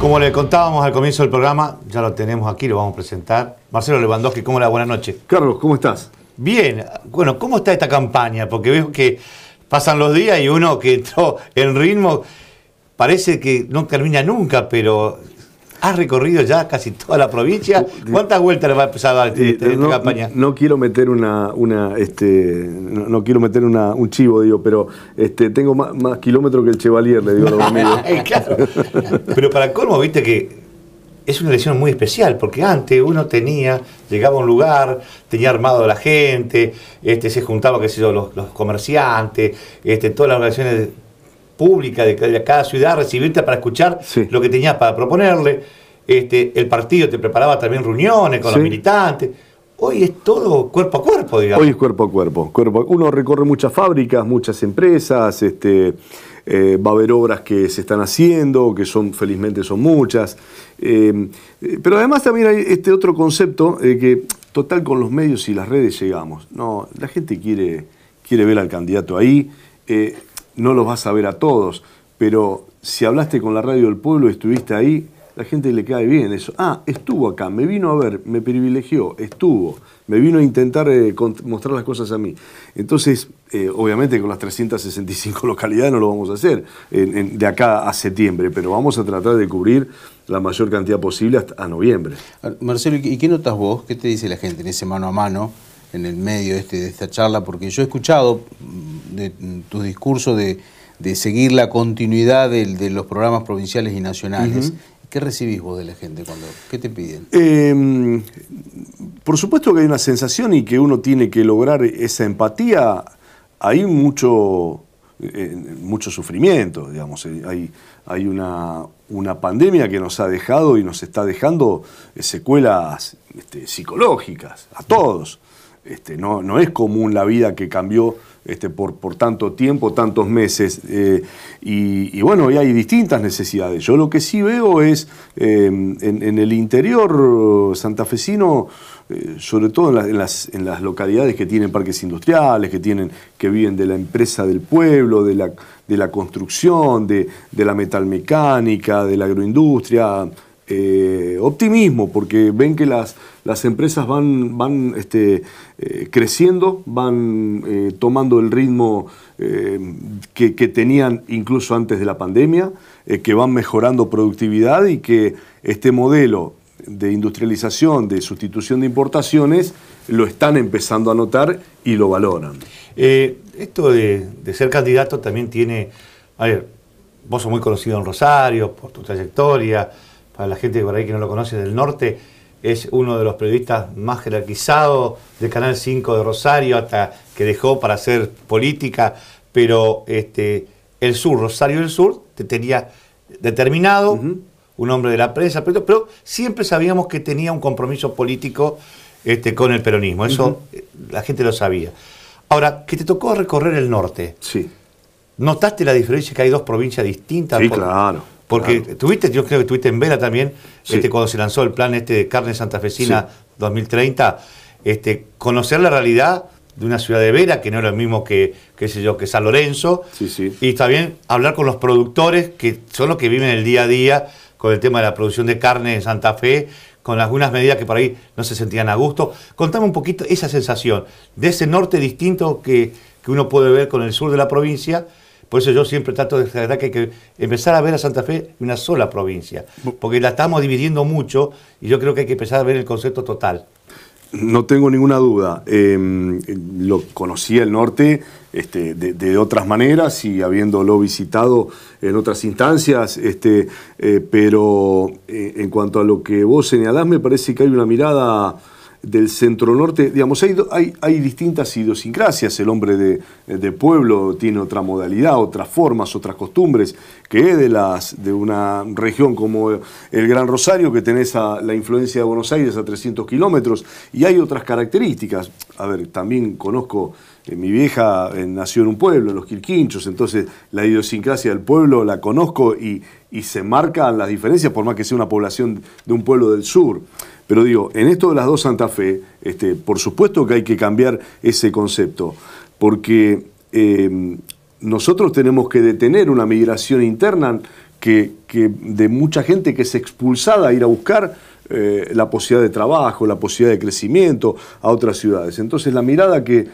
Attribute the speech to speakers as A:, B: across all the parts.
A: Como le contábamos al comienzo del programa, ya lo tenemos aquí, lo vamos a presentar. Marcelo Lewandowski, ¿cómo le va? Buenas noches.
B: Carlos, ¿cómo estás?
A: Bien, bueno, ¿cómo está esta campaña? Porque veo que pasan los días y uno que entró en ritmo, parece que no termina nunca, pero has recorrido ya casi toda la provincia. ¿Cuántas vueltas le va a empezar a dar este- esta, esta
B: no,
A: campaña?
B: no quiero meter una, una este, no, no quiero meter una- un chivo, digo, pero este, tengo más, más kilómetros que el Chevalier, le digo a los amigos.
A: Claro. Pero para colmo, viste que es una elección muy especial, porque antes uno tenía, llegaba a un lugar, tenía armado a la gente, este, se juntaba, qué sé yo, los, los comerciantes, este, todas las organizaciones públicas de, ca- de cada ciudad, recibirte para escuchar
B: Sí.
A: lo que tenías para proponerle. Este, el partido te preparaba también reuniones con
B: Sí.
A: los militantes. Hoy es todo cuerpo a cuerpo, digamos.
B: Hoy es cuerpo a cuerpo, cuerpo a- Uno recorre muchas fábricas, muchas empresas, este, eh, va a haber obras que se están haciendo, que son, felizmente son muchas. Eh, eh, pero además también hay este otro concepto eh, que, total, con los medios y las redes llegamos. No, la gente quiere, quiere ver al candidato ahí, eh, no los vas a ver a todos, pero si hablaste con la radio del pueblo estuviste ahí, la gente le cae bien eso. Ah, estuvo acá, me vino a ver, me privilegió, estuvo, me vino a intentar eh, mostrar las cosas a mí. Entonces, eh, obviamente con las 365 localidades no lo vamos a hacer de acá a septiembre, pero vamos a tratar de cubrir la mayor cantidad posible hasta a noviembre.
C: Marcelo, ¿y qué notas vos? ¿Qué te dice la gente en ese mano a mano, en el medio este, de esta charla? Porque yo he escuchado mm, de mm, tus discursos de, de seguir la continuidad de, los programas provinciales y nacionales. ¿Qué recibís vos de la gente? cuando ¿Qué te piden?
B: Eh, por supuesto que hay una sensación y que uno tiene que lograr esa empatía. Hay mucho, eh, mucho sufrimiento, digamos. Eh, Hay, hay una, una pandemia que nos ha dejado y nos está dejando eh, secuelas este, psicológicas a todos. Este, no, no es común la vida que cambió este, por, por tanto tiempo, tantos meses. eh, y, bueno, y hay distintas necesidades. Yo lo que sí veo es eh, en, el interior santafesino, eh, sobre todo en las, en las localidades que tienen parques industriales, que, tienen, que viven de la empresa del pueblo, de la, de la construcción, de, de la metalmecánica, de la agroindustria, eh, optimismo, porque ven que las, las empresas van, van este, eh, creciendo, van eh, tomando el ritmo que, tenían incluso antes de la pandemia, que van mejorando productividad y que este modelo de industrialización, de sustitución de importaciones, lo están empezando a notar y lo valoran.
A: Esto de ser candidato también tiene. A ver, vos sos muy conocido en Rosario por tu trayectoria. Para la gente por ahí que no lo conoce del norte, es uno de los periodistas más jerarquizados del Canal 5 de Rosario, hasta que dejó para hacer política. Pero este, el sur, Rosario del Sur, te tenía determinado, un hombre de la prensa, pero, pero siempre sabíamos que tenía un compromiso político este, con el peronismo. Eso eh, la gente lo sabía. Ahora, que te tocó recorrer el norte,
B: Sí,
A: ¿notaste la diferencia que hay dos provincias distintas?
B: sí,
A: Por-
B: claro.
A: Porque
B: claro.
A: tuviste, yo creo que estuviste en Vera también,
B: Sí.
A: este, cuando se lanzó el plan este de carne santafesina
B: Sí.
A: 2030, este, conocer la realidad de una ciudad de Vera, que no es lo mismo que, qué sé yo, que San Lorenzo,
B: Sí, sí.
A: y también hablar con los productores, que son los que viven el día a día con el tema de la producción de carne en Santa Fe, con algunas medidas que por ahí no se sentían a gusto. Contame un poquito esa sensación de ese norte distinto que, que uno puede ver con el sur de la provincia. Por eso yo siempre trato de declarar que hay que empezar a ver a Santa Fe una sola provincia, porque la estamos dividiendo mucho y yo creo que hay que empezar a ver el concepto total.
B: No tengo ninguna duda. Eh, lo conocía el norte este, de, de otras maneras y habiéndolo visitado en otras instancias, este, eh, pero eh, en cuanto a lo que vos señalás, me parece que hay una mirada del centro norte, digamos, hay, hay, distintas idiosincrasias, el hombre de, de pueblo tiene otra modalidad, otras formas, otras costumbres, que de, las, de una región como el Gran Rosario, que tenés la influencia de Buenos Aires a 300 kilómetros, y hay otras características. A ver, también conozco, mi vieja eh, nació en un pueblo, en los Quilquinchos, entonces la idiosincrasia del pueblo la conozco y, y se marcan las diferencias, por más que sea una población de un pueblo del sur. Pero digo, en esto de las dos Santa Fe, este, por supuesto que hay que cambiar ese concepto, porque eh, nosotros tenemos que detener una migración interna que, de mucha gente que es expulsada a ir a buscar eh, la posibilidad de trabajo, la posibilidad de crecimiento a otras ciudades. Entonces la mirada que,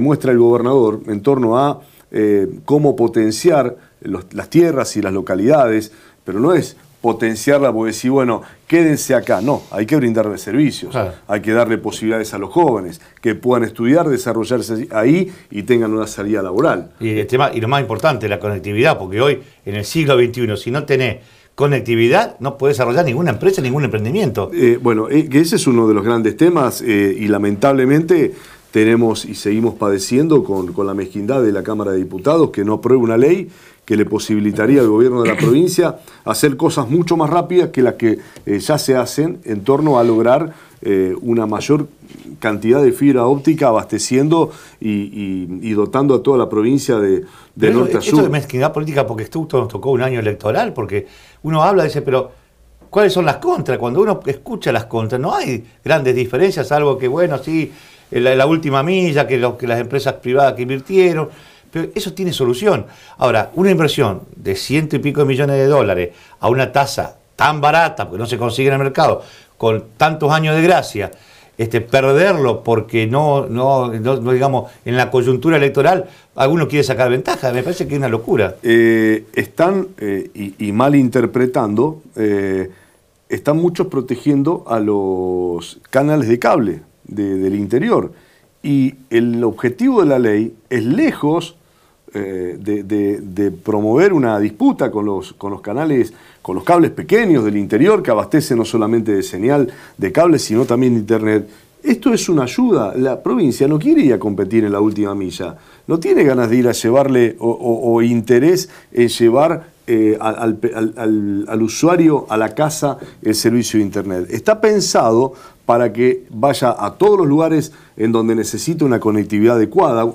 B: muestra el gobernador en torno a eh, cómo potenciar las tierras y las localidades, pero no es potenciarla porque decir, bueno, quédense acá. No, hay que brindarle servicios, hay que darle posibilidades a los jóvenes que puedan estudiar, desarrollarse ahí y tengan una salida laboral.
A: Y, el tema, y lo más importante, la conectividad, porque hoy, en el siglo XXI, si no tenés conectividad, no puedes desarrollar ninguna empresa, ningún emprendimiento.
B: Eh, bueno, eh, ese es uno de los grandes temas eh, y lamentablemente tenemos y seguimos padeciendo con, con la mezquindad de la Cámara de Diputados que no aprueba una ley que le posibilitaría al gobierno de la provincia hacer cosas mucho más rápidas que las que eh, ya se hacen en torno a lograr eh, una mayor cantidad de fibra óptica abasteciendo y, dotando a toda la provincia de, norte a sur. Esto
A: de mezquindad política porque esto nos tocó un año electoral, porque uno habla y dice, pero ¿cuáles son las contras? Cuando uno escucha las contras, no hay grandes diferencias, salvo que, bueno, sí, la, la última milla, que, que las empresas privadas que invirtieron, pero eso tiene solución. Ahora, una inversión de ciento y pico de millones de dólares a una tasa tan barata, porque no se consigue en el mercado, con tantos años de gracia, este, perderlo porque no, no, digamos, en la coyuntura electoral alguno quiere sacar ventaja, me parece que es una locura.
B: Eh, están, eh, y, mal interpretando, eh, están muchos protegiendo a los canales de cable del interior. Y el objetivo de la ley es lejos eh, de, promover una disputa con los, con los canales, con los cables pequeños del interior que abastecen no solamente de señal de cables, sino también de internet. Esto es una ayuda. La provincia no quiere ir a competir en la última milla. No tiene ganas de ir a llevarle o, interés en llevar eh, al, al, usuario a la casa el servicio de Internet. Está pensado para que vaya a todos los lugares en donde necesita una conectividad adecuada.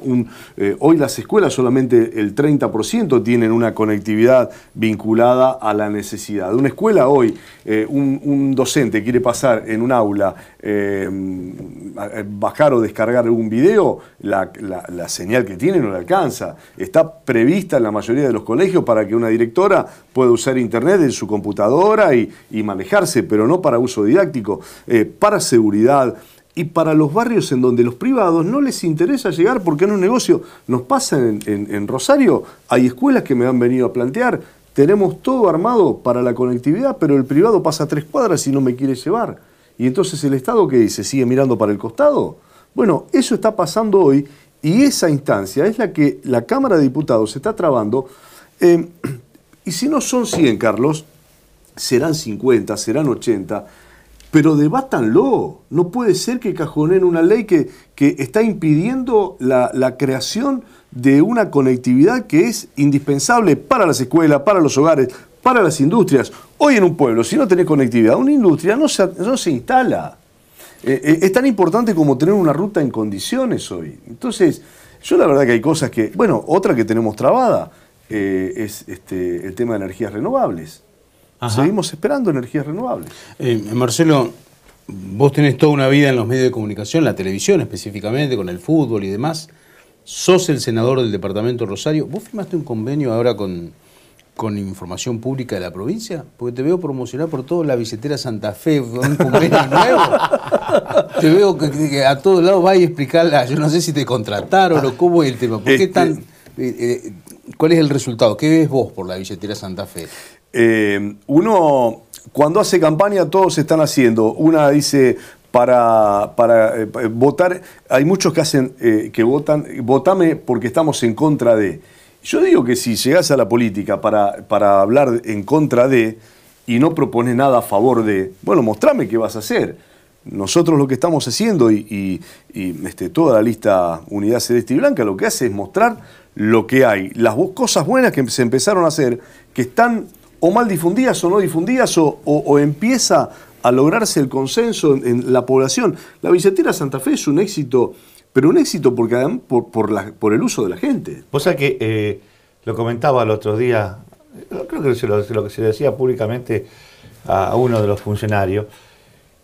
B: Eh, hoy las escuelas solamente el 30% tienen una conectividad vinculada a la necesidad. Una escuela hoy, eh, un, docente quiere pasar en un aula, eh, bajar o descargar un video, la, señal que tiene no le alcanza. Está prevista en la mayoría de los colegios para que una directora pueda usar internet en su computadora y, manejarse, pero no para uso didáctico, para seguridad y para los barrios en donde los privados no les interesa llegar porque en un negocio nos pasa en, Rosario, hay escuelas que me han venido a plantear, tenemos todo armado para la conectividad, pero el privado pasa tres cuadras y no me quiere llevar. Y entonces el Estado que dice, sigue mirando para el costado. Bueno, eso está pasando hoy y esa instancia es la que la Cámara de Diputados está trabando. Eh, y si no son 100, Carlos, serán 50, serán 80 pero debátanlo. No puede ser que cajonen una ley que, que está impidiendo la, creación de una conectividad que es indispensable para las escuelas, para los hogares, para las industrias. Hoy en un pueblo, si no tenés conectividad, una industria no se, no se instala. Eh, eh, es tan importante como tener una ruta en condiciones hoy. Entonces, yo la verdad que hay cosas que, bueno, otra que tenemos trabada eh, es este, el tema de energías renovables. Seguimos esperando energías renovables.
C: Eh, Marcelo, vos tenés toda una vida en los medios de comunicación, la televisión específicamente, con el fútbol y demás. Sos el senador del departamento Rosario. ¿Vos firmaste un convenio ahora con, con información pública de la provincia? Porque te veo promocionar por todo la billetera Santa Fe, un convenio nuevo. te veo que, a todos lados vas a explicarla. Yo no sé si te contrataron o cómo es el tema. ¿Por qué este tan, eh, eh, ¿Cuál es el resultado? ¿Qué ves vos por la billetera Santa Fe?
B: Eh, uno, cuando hace campaña, todos están haciendo. Una dice, para, para eh, votar, hay muchos que hacen, eh, que votan, votame porque estamos en contra de. Yo digo que si llegás a la política para, para hablar en contra de y no propones nada a favor de, bueno, mostrame qué vas a hacer. Nosotros lo que estamos haciendo y, este, toda la lista Unidad Celeste y Blanca lo que hace es mostrar lo que hay, las cosas buenas que se empezaron a hacer, que están o mal difundidas o no difundidas, o, empieza a lograrse el consenso en, la población. La billetera Santa Fe es un éxito, pero un éxito porque, por, por, el uso de la gente.
A: Vos sabés que eh, lo comentaba el otro día, creo que se lo, que se decía públicamente a, uno de los funcionarios,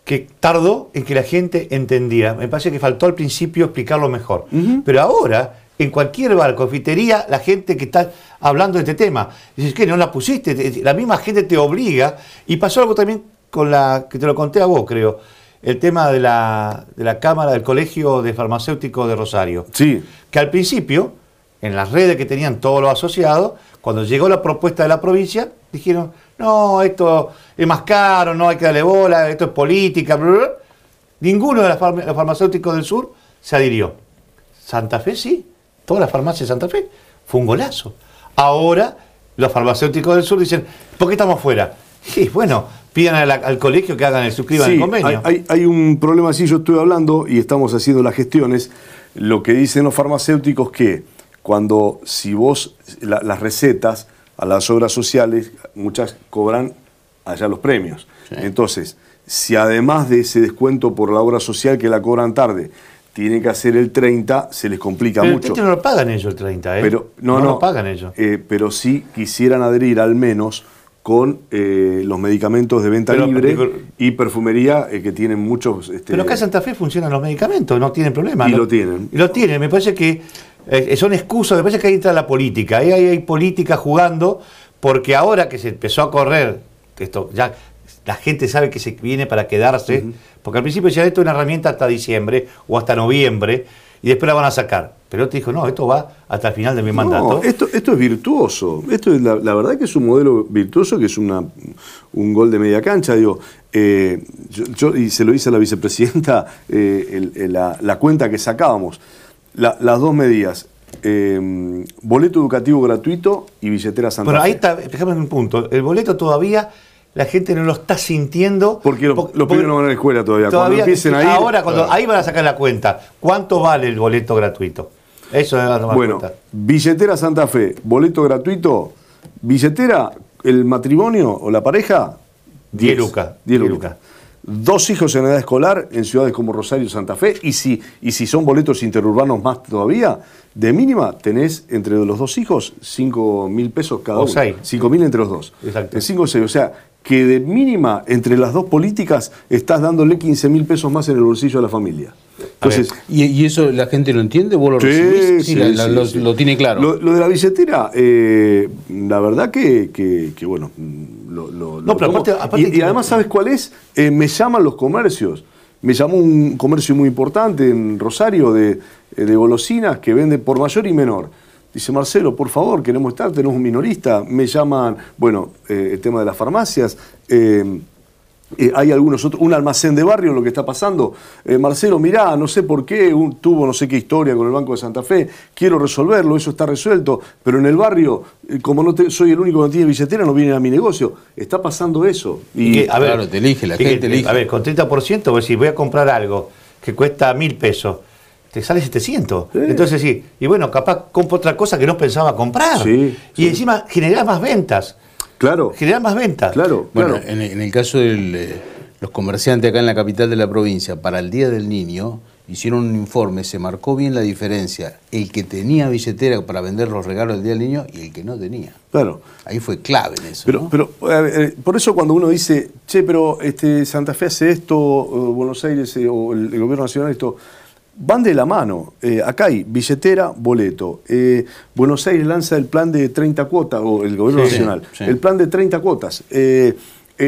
A: que tardó en que la gente entendía. Me parece que faltó al principio explicarlo mejor. Pero ahora en cualquier bar, confitería, la gente que está hablando de este tema. Dices, que no la pusiste, la misma gente te obliga. Y pasó algo también con la, que te lo conté a vos, creo, el tema de la, de la Cámara del Colegio de Farmacéuticos de Rosario.
B: Sí.
A: Que al principio, en las redes que tenían todos los asociados, cuando llegó la propuesta de la provincia, dijeron, no, esto es más caro, no hay que darle bola, esto es política, Ninguno de los farmacéuticos del sur se adhirió. Santa Fe sí, todas las farmacias de Santa Fe. Fue un golazo. Ahora los farmacéuticos del sur dicen, ¿por qué estamos fuera? Y bueno, pidan al, colegio que hagan el suscriban el convenio.
B: Hay, un problema así, yo estoy hablando y estamos haciendo las gestiones. Lo que dicen los farmacéuticos que cuando si vos las recetas a las obras sociales, muchas cobran allá los premios. Entonces, si además de ese descuento por la obra social que la cobran tarde, tienen que hacer el 30, se les complica
A: pero
B: mucho.
A: no lo pagan ellos el 30, ¿eh?
B: Pero, no, no,
A: lo pagan ellos.
B: Eh, pero sí quisieran adherir al menos con eh, los medicamentos de venta libre y perfumería eh, que tienen muchos...
A: Este, pero acá en Santa Fe funcionan los medicamentos, no tienen problema.
B: Y lo, tienen.
A: Y lo tienen, me parece que son excusas, me parece que ahí entra la política, ahí hay, política jugando, porque ahora que se empezó a correr, esto ya la gente sabe que se viene para quedarse, porque al principio decía esto es una herramienta hasta diciembre o hasta noviembre, y después la van a sacar. Pero te dijo, no, esto va hasta el final de mi mandato.
B: Esto, esto es virtuoso. Esto es la, verdad que es un modelo virtuoso, que es una, un gol de media cancha. Digo, eh, yo, y se lo dice a la vicepresidenta, eh, la, cuenta que sacábamos. las dos medidas, eh, boleto educativo gratuito y billetera Santa
A: Bueno, ahí está, fíjame un punto. El boleto todavía la gente no lo está sintiendo.
B: Porque los lo pibes no van a la escuela todavía. cuando empiecen ahí.
A: Ahora, cuando, ahí van a sacar la cuenta. ¿Cuánto vale el boleto gratuito? Eso es
B: tomar Bueno, billetera Santa Fe, boleto gratuito, billetera, el matrimonio o la pareja,
A: 10 lucas.
B: 10 lucas. Dos hijos en edad escolar en ciudades como Rosario y Santa Fe, y si, y si son boletos interurbanos más todavía, de mínima tenés entre los dos hijos 5 mil pesos cada
A: o
B: uno.
A: 5
B: mil entre los dos.
A: Exacto.
B: 5 o 6. O sea, que de mínima entre las dos políticas estás dándole 15 mil pesos más en el bolsillo a la familia.
C: Entonces, ¿Y, eso la gente lo entiende? ¿Vos lo
B: recibís? Sí,
C: lo, tiene claro.
B: Lo, de la billetera, eh, la verdad que, que, bueno, lo,
A: no, pero aparte,
B: y, además, ¿sabes cuál es? Eh, me llaman los comercios. Me llamó un comercio muy importante en Rosario de, de golosinas que vende por mayor y menor. Dice Marcelo, por favor, queremos estar, tenemos un minorista. Me llaman, bueno, eh, el tema de las farmacias. Eh, eh, hay algunos otros, un almacén de barrio, lo que está pasando. Marcelo, mirá, no sé por qué, tuvo no sé qué historia con el Banco de Santa Fe, quiero resolverlo, eso está resuelto, pero en el barrio, como no soy el único que no tiene billetera, no vienen a mi negocio. Está pasando eso.
A: Y, a ver,
C: claro, te elige, la gente elige.
A: A ver, con 30%, pues si voy a comprar algo que cuesta mil pesos, te sale 700. Entonces sí, y bueno, capaz compro otra cosa que no pensaba comprar. y encima generar más ventas.
B: Claro.
A: Generar más ventas.
B: Claro.
C: Bueno, En, el caso de los comerciantes acá en la capital de la provincia, para el Día del Niño, hicieron un informe, se marcó bien la diferencia, el que tenía billetera para vender los regalos del Día del Niño y el que no tenía.
B: Claro.
C: Ahí fue clave en eso.
B: Pero, pero eh, por eso cuando uno dice, che, pero este, Santa Fe hace esto, Buenos Aires eh, o el gobierno nacional esto, van de la mano. Eh, acá hay billetera, boleto. Eh, Buenos Aires lanza el plan de 30 cuotas, o el gobierno nacional, el plan de 30 cuotas. Eh,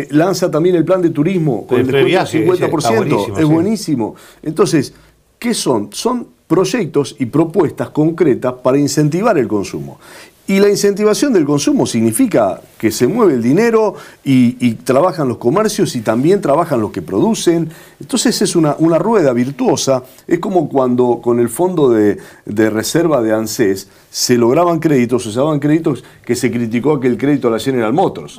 B: lanza también el plan de turismo con el, descuento del 50%. es buenísimo. Entonces, ¿qué son? Son proyectos y propuestas concretas para incentivar el consumo. Y la incentivación del consumo significa que se mueve el dinero y, trabajan los comercios y también trabajan los que producen. Entonces es una, una rueda virtuosa. Es como cuando con el fondo de, reserva de ANSES se lograban créditos, se daban créditos que se criticó aquel crédito a la General Motors.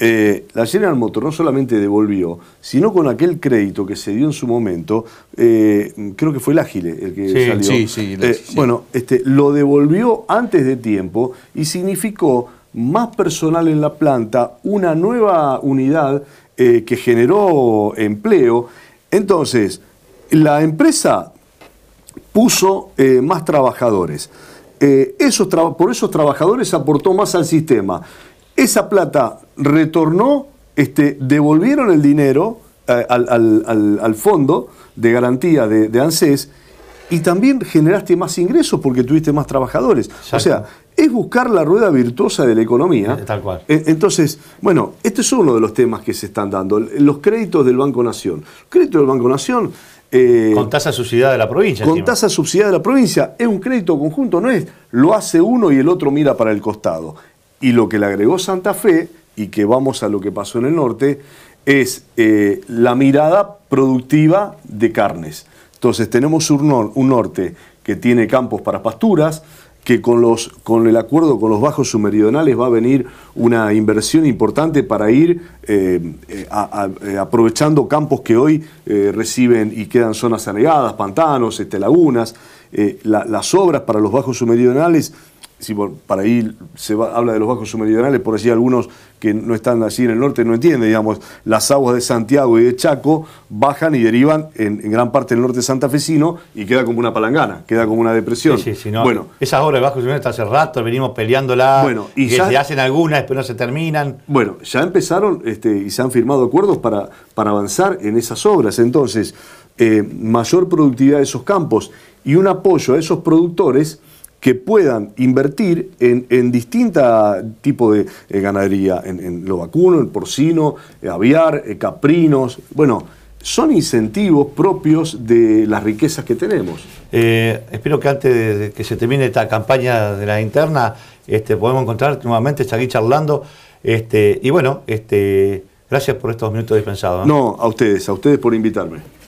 B: Eh, la General Motors no solamente devolvió, sino con aquel crédito que se dio en su momento, eh, creo que fue el Ágile el que salió.
C: Sí, sí,
B: eh, Bueno, este, lo devolvió antes de tiempo y significó más personal en la planta, una nueva unidad eh, que generó empleo. Entonces, la empresa puso eh, más trabajadores. Eh, esos por esos trabajadores aportó más al sistema. Esa plata retornó, este, devolvieron el dinero al, fondo de garantía de ANSES y también generaste más ingresos porque tuviste más trabajadores. O sea, es buscar la rueda virtuosa de la economía.
A: Eh, tal cual.
B: Eh, Entonces, bueno, este es uno de los temas que se están dando. Los créditos del Banco Nación. Crédito del Banco Nación.
A: eh, con tasa subsidiada de la provincia.
B: Con tasa subsidiada de la provincia. Es un crédito conjunto, no es lo hace uno y el otro mira para el costado. Y lo que le agregó Santa Fe, y que vamos a lo que pasó en el norte, es eh, la mirada productiva de carnes. Entonces tenemos un, nor- un norte que tiene campos para pasturas, que con, los, con el acuerdo con los bajos submeridionales va a venir una inversión importante para ir eh, eh, a- eh, aprovechando campos que hoy reciben y quedan zonas anegadas, pantanos, este, lagunas. La- las obras para los bajos submeridionales si por- para ahí se va- habla de los bajos submeridionales, por allí algunos que no están allí en el norte no entienden, digamos, las aguas de Santiago y de Chaco bajan y derivan en, en gran parte del norte santafesino y queda como una palangana, queda como una depresión.
A: Sí, sí, sí, no.
B: Bueno,
A: Esas obras de Bajo Subsidio está hace rato, venimos peleándola.
B: Bueno, y
A: que
B: ya-
A: se hacen algunas, después no se terminan.
B: Bueno, ya empezaron este, y se han firmado acuerdos para, para avanzar en esas obras. Entonces, eh, mayor productividad de esos campos y un apoyo a esos productores que puedan invertir en, en distintos tipos de eh, ganadería, en, en lo vacuno, en porcino, eh, aviar, eh, caprinos. Bueno, son incentivos propios de las riquezas que tenemos.
A: Espero que antes de, de que se termine esta campaña de la interna, este, podemos encontrar nuevamente aquí charlando. Este, y bueno, este, gracias por estos minutos dispensados. ¿no?
B: No, a ustedes, a ustedes por invitarme.